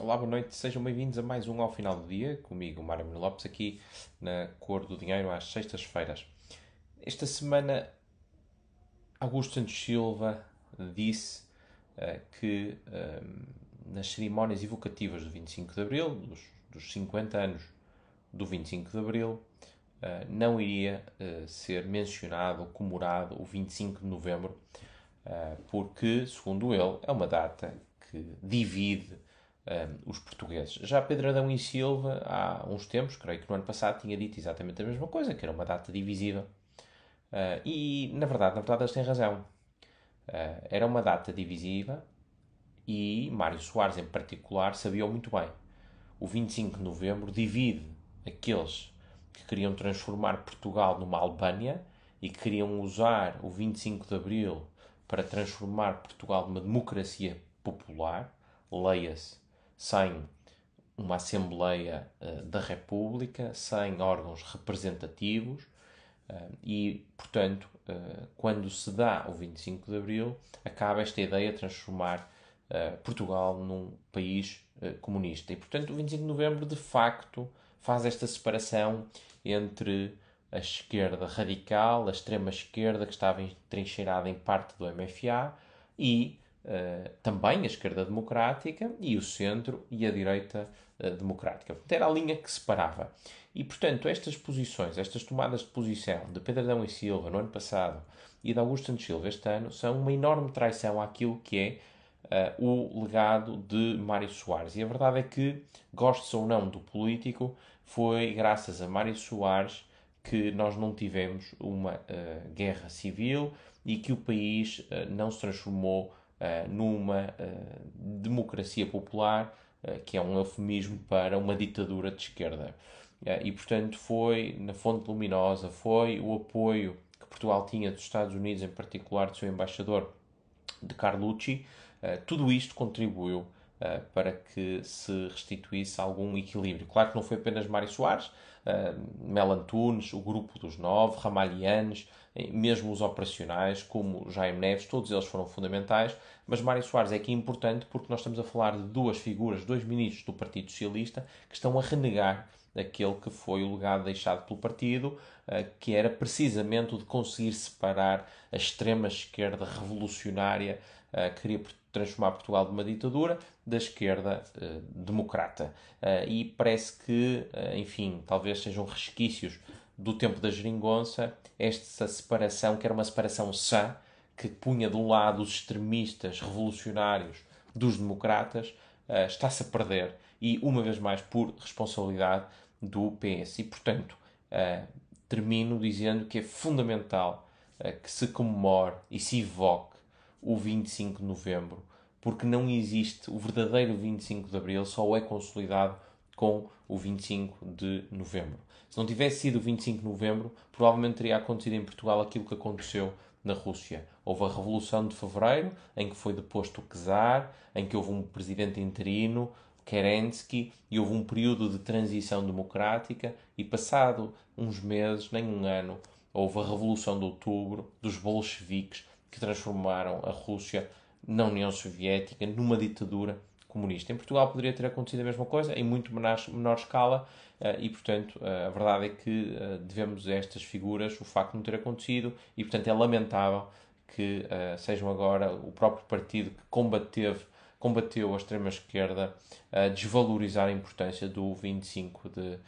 Olá, boa noite, sejam bem-vindos a mais um ao final do dia, comigo, Mário Mendes Lopes, aqui na Cor do Dinheiro, às sextas-feiras. Esta semana, Augusto Santos Silva disse uh, que uh, nas cerimónias evocativas do 25 de Abril, dos, dos 50 anos do 25 de Abril, uh, não iria ser mencionado comemorado o 25 de Novembro, porque, segundo ele, é uma data que divide um, os portugueses. Já Pedro Adão e Silva, há uns tempos, creio que no ano passado, tinha dito exatamente a mesma coisa, que era uma data divisiva. Uh, e, na verdade, na verdade, eles têm razão. Uh, era uma data divisiva e Mário Soares, em particular, sabia muito bem. O 25 de novembro divide aqueles que queriam transformar Portugal numa Albânia e que queriam usar o 25 de abril para transformar Portugal numa democracia popular, leia-se sem uma Assembleia uh, da República, sem órgãos representativos uh, e, portanto, uh, quando se dá o 25 de Abril, acaba esta ideia de transformar Portugal num país comunista. E, portanto, o 25 de Novembro, de facto, faz esta separação entre a esquerda radical, a extrema esquerda que estava entrincheirada em parte do MFA e uh, também a esquerda democrática e o centro e a direita uh, democrática. Era a linha que separava. E, portanto, estas posições, estas tomadas de posição de Pedro Adão e Silva no ano passado e de Augusto Santos Silva este ano são uma enorme traição àquilo que é uh, o legado de Mário Soares. E a verdade é que, goste ou não do político, foi graças a Mário Soares que nós não tivemos uma guerra civil e que o país não se transformou numa uh, democracia popular, uh, que é um eufemismo para uma ditadura de esquerda. e, portanto, foi na Fonte Luminosa, foi o apoio que Portugal tinha dos Estados Unidos, em particular do seu embaixador de Carlucci, tudo isto contribuiu Uh, para que se restituísse algum equilíbrio. Claro que não foi apenas Mário Soares, uh, Mel Antunes, o grupo dos nove, Ramalhianes, mesmo os operacionais, como Jaime Neves, todos eles foram fundamentais, mas Mário Soares é aqui importante porque nós estamos a falar de duas figuras, dois ministros do Partido Socialista, que estão a renegar aquele que foi o legado deixado pelo partido, eh, que era precisamente o de conseguir separar a extrema esquerda revolucionária eh, que queria transformar Portugal numa ditadura da esquerda uh, democrata. Uh, e parece que, uh, enfim, talvez sejam resquícios do tempo da geringonça, esta separação, que era uma separação sã, que punha de um lado os extremistas revolucionários dos democratas, está-se a perder. E, uma vez mais, por responsabilidade do PS. E, portanto, termino dizendo que é fundamental que se comemore e se evoque o 25 de novembro, porque não existe o verdadeiro 25 de abril, só é consolidado com o 25 de novembro. Se não tivesse sido o 25 de novembro, provavelmente teria acontecido em Portugal aquilo que aconteceu na Rússia. Houve a Revolução de Fevereiro, em que foi deposto o czar, em que houve um presidente interino, Kerensky, e houve um período de transição democrática, e passado uns meses, nem um ano, houve a Revolução de Outubro dos bolcheviques, que transformaram a Rússia na União Soviética, numa ditadura comunista. Em Portugal poderia ter acontecido a mesma coisa, em muito menor, menor escala, uh, e portanto uh, a verdade é que uh, devemos a estas figuras o facto de não ter acontecido, e portanto é lamentável que sejam agora o próprio partido que combateve, combateu a extrema-esquerda a desvalorizar a importância do 25 de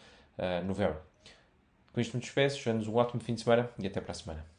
novembro. Com isto me despeço, um ótimo fim de semana e até para a semana.